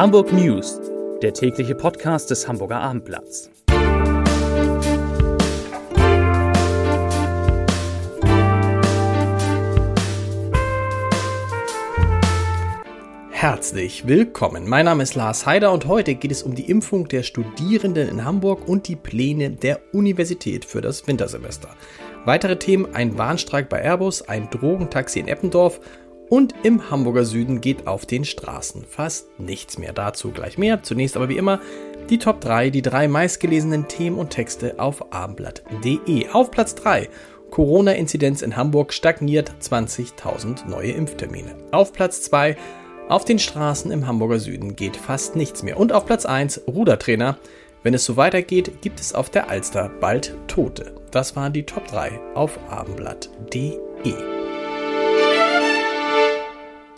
Hamburg News, der tägliche Podcast des Hamburger Abendblatts. Herzlich willkommen. Mein Name ist Lars Heider und heute geht es um die Impfung der Studierenden in Hamburg und die Pläne der Universität für das Wintersemester. Weitere Themen: ein Warnstreik bei Airbus, ein Drogentaxi in Eppendorf und im Hamburger Süden geht auf den Straßen fast nichts mehr. Dazu gleich mehr. Zunächst aber wie immer die Top 3, die drei meistgelesenen Themen und Texte auf abendblatt.de. Auf Platz 3 Corona-Inzidenz in Hamburg stagniert 20.000 neue Impftermine. Auf Platz 2 auf den Straßen im Hamburger Süden geht fast nichts mehr. Und auf Platz 1 Rudertrainer. Wenn es so weitergeht, gibt es auf der Alster bald Tote. Das waren die Top 3 auf abendblatt.de.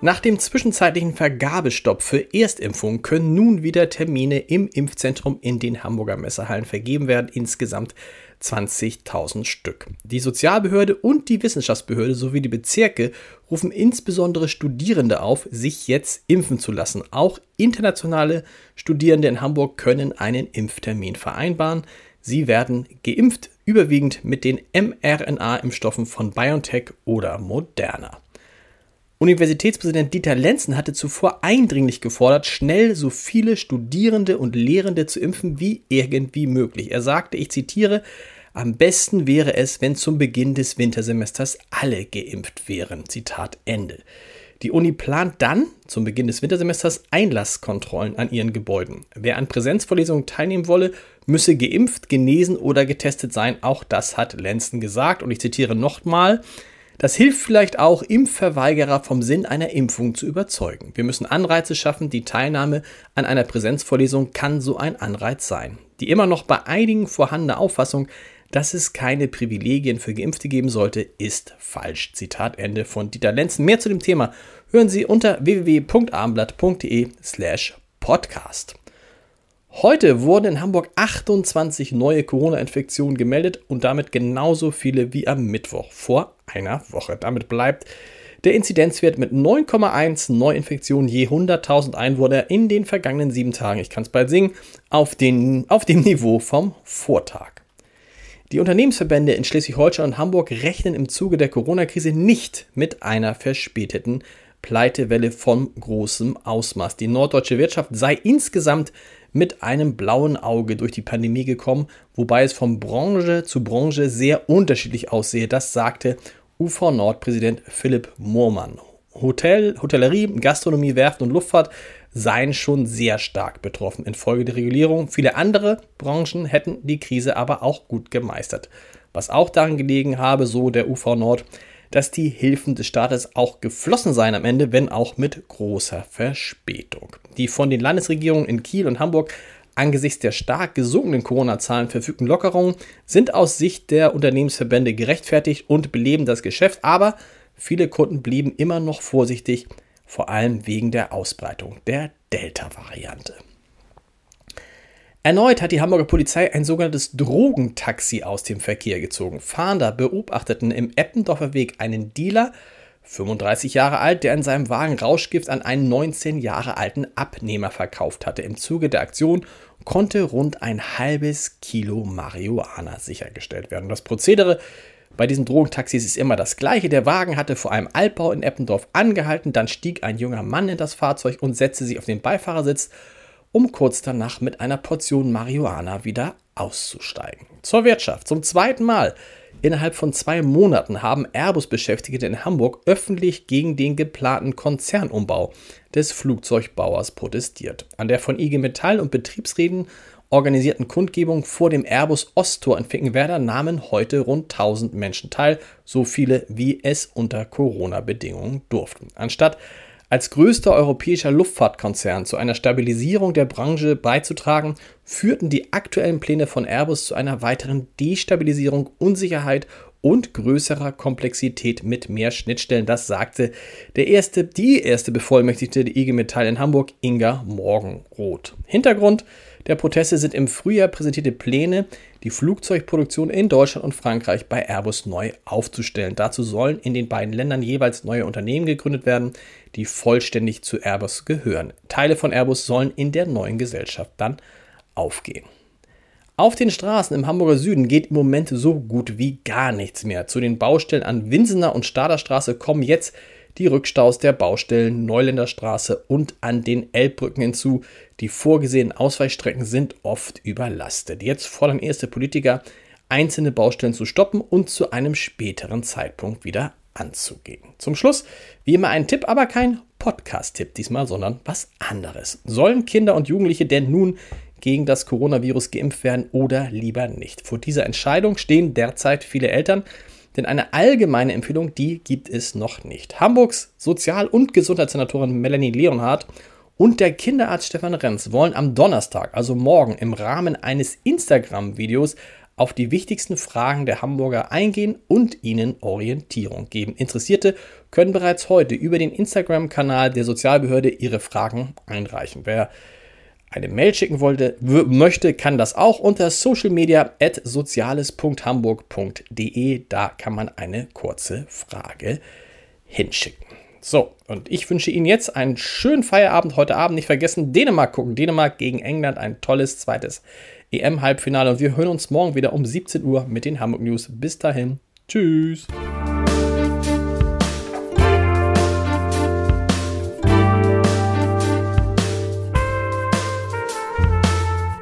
Nach dem zwischenzeitlichen Vergabestopp für Erstimpfungen können nun wieder Termine im Impfzentrum in den Hamburger Messehallen vergeben werden, insgesamt 20.000 Stück. Die Sozialbehörde und die Wissenschaftsbehörde sowie die Bezirke rufen insbesondere Studierende auf, sich jetzt impfen zu lassen. Auch internationale Studierende in Hamburg können einen Impftermin vereinbaren. Sie werden geimpft, überwiegend mit den mRNA-Impfstoffen von BioNTech oder Moderna. Universitätspräsident Dieter Lenzen hatte zuvor eindringlich gefordert, schnell so viele Studierende und Lehrende zu impfen wie irgendwie möglich. Er sagte, ich zitiere, am besten wäre es, wenn zum Beginn des Wintersemesters alle geimpft wären. Zitat Ende. Die Uni plant dann zum Beginn des Wintersemesters Einlasskontrollen an ihren Gebäuden. Wer an Präsenzvorlesungen teilnehmen wolle, müsse geimpft, genesen oder getestet sein. Auch das hat Lenzen gesagt. Und ich zitiere nochmal. Das hilft vielleicht auch, Impfverweigerer vom Sinn einer Impfung zu überzeugen. Wir müssen Anreize schaffen. Die Teilnahme an einer Präsenzvorlesung kann so ein Anreiz sein. Die immer noch bei einigen vorhandene Auffassung, dass es keine Privilegien für Geimpfte geben sollte, ist falsch. Zitat Ende von Dieter Lenzen. Mehr zu dem Thema hören Sie unter www.abendblatt.de slash podcast. Heute wurden in Hamburg 28 neue Corona-Infektionen gemeldet und damit genauso viele wie am Mittwoch vor einer Woche. Damit bleibt der Inzidenzwert mit 9,1 Neuinfektionen je 100.000 Einwohner in den vergangenen sieben Tagen, ich kann es bald singen, auf, den, auf dem Niveau vom Vortag. Die Unternehmensverbände in Schleswig-Holstein und Hamburg rechnen im Zuge der Corona-Krise nicht mit einer verspäteten Pleitewelle von großem Ausmaß. Die norddeutsche Wirtschaft sei insgesamt mit einem blauen Auge durch die Pandemie gekommen, wobei es von Branche zu Branche sehr unterschiedlich aussehe. Das sagte UV Nord-Präsident Philipp Moormann. Hotel, Hotellerie, Gastronomie, Werft und Luftfahrt seien schon sehr stark betroffen infolge der Regulierung. Viele andere Branchen hätten die Krise aber auch gut gemeistert. Was auch daran gelegen habe, so der UV Nord, dass die Hilfen des Staates auch geflossen seien am Ende, wenn auch mit großer Verspätung. Die von den Landesregierungen in Kiel und Hamburg angesichts der stark gesunkenen Corona-Zahlen verfügten Lockerungen sind aus Sicht der Unternehmensverbände gerechtfertigt und beleben das Geschäft, aber viele Kunden blieben immer noch vorsichtig, vor allem wegen der Ausbreitung der Delta-Variante. Erneut hat die Hamburger Polizei ein sogenanntes Drogentaxi aus dem Verkehr gezogen. Fahnder beobachteten im Eppendorfer Weg einen Dealer, 35 Jahre alt, der in seinem Wagen Rauschgift an einen 19 Jahre alten Abnehmer verkauft hatte. Im Zuge der Aktion konnte rund ein halbes Kilo Marihuana sichergestellt werden. Das Prozedere bei diesen Drogentaxis ist immer das gleiche. Der Wagen hatte vor einem Altbau in Eppendorf angehalten, dann stieg ein junger Mann in das Fahrzeug und setzte sich auf den Beifahrersitz um kurz danach mit einer Portion Marihuana wieder auszusteigen. Zur Wirtschaft. Zum zweiten Mal innerhalb von zwei Monaten haben Airbus-Beschäftigte in Hamburg öffentlich gegen den geplanten Konzernumbau des Flugzeugbauers protestiert. An der von IG Metall und Betriebsräten organisierten Kundgebung vor dem Airbus Osttor in Finkenwerder nahmen heute rund 1000 Menschen teil, so viele wie es unter Corona-Bedingungen durften. Anstatt als größter europäischer Luftfahrtkonzern zu einer Stabilisierung der Branche beizutragen, führten die aktuellen Pläne von Airbus zu einer weiteren Destabilisierung, Unsicherheit und größerer Komplexität mit mehr Schnittstellen. Das sagte der erste, die erste Bevollmächtigte der IG Metall in Hamburg, Inga Morgenroth. Hintergrund der Proteste sind im Frühjahr präsentierte Pläne, die Flugzeugproduktion in Deutschland und Frankreich bei Airbus neu aufzustellen. Dazu sollen in den beiden Ländern jeweils neue Unternehmen gegründet werden, die vollständig zu Airbus gehören. Teile von Airbus sollen in der neuen Gesellschaft dann aufgehen. Auf den Straßen im Hamburger Süden geht im Moment so gut wie gar nichts mehr. Zu den Baustellen an Winsener und Staderstraße kommen jetzt die Rückstaus der Baustellen Neuländerstraße und an den Elbbrücken hinzu. Die vorgesehenen Ausweichstrecken sind oft überlastet. Jetzt fordern erste Politiker, einzelne Baustellen zu stoppen und zu einem späteren Zeitpunkt wieder anzugehen. Zum Schluss, wie immer ein Tipp, aber kein Podcast-Tipp diesmal, sondern was anderes. Sollen Kinder und Jugendliche denn nun gegen das Coronavirus geimpft werden oder lieber nicht? Vor dieser Entscheidung stehen derzeit viele Eltern, denn eine allgemeine Empfehlung, die gibt es noch nicht. Hamburgs Sozial- und Gesundheitssenatorin Melanie Leonhardt und der Kinderarzt Stefan Renz wollen am Donnerstag, also morgen, im Rahmen eines Instagram-Videos auf die wichtigsten Fragen der Hamburger eingehen und ihnen Orientierung geben. Interessierte können bereits heute über den Instagram-Kanal der Sozialbehörde ihre Fragen einreichen. Wer eine Mail schicken wollte, möchte, kann das auch unter socialmedia.soziales.hamburg.de. Da kann man eine kurze Frage hinschicken. So, und ich wünsche Ihnen jetzt einen schönen Feierabend. Heute Abend nicht vergessen, Dänemark gucken. Dänemark gegen England, ein tolles zweites EM-Halbfinale. Und wir hören uns morgen wieder um 17 Uhr mit den Hamburg News. Bis dahin. Tschüss.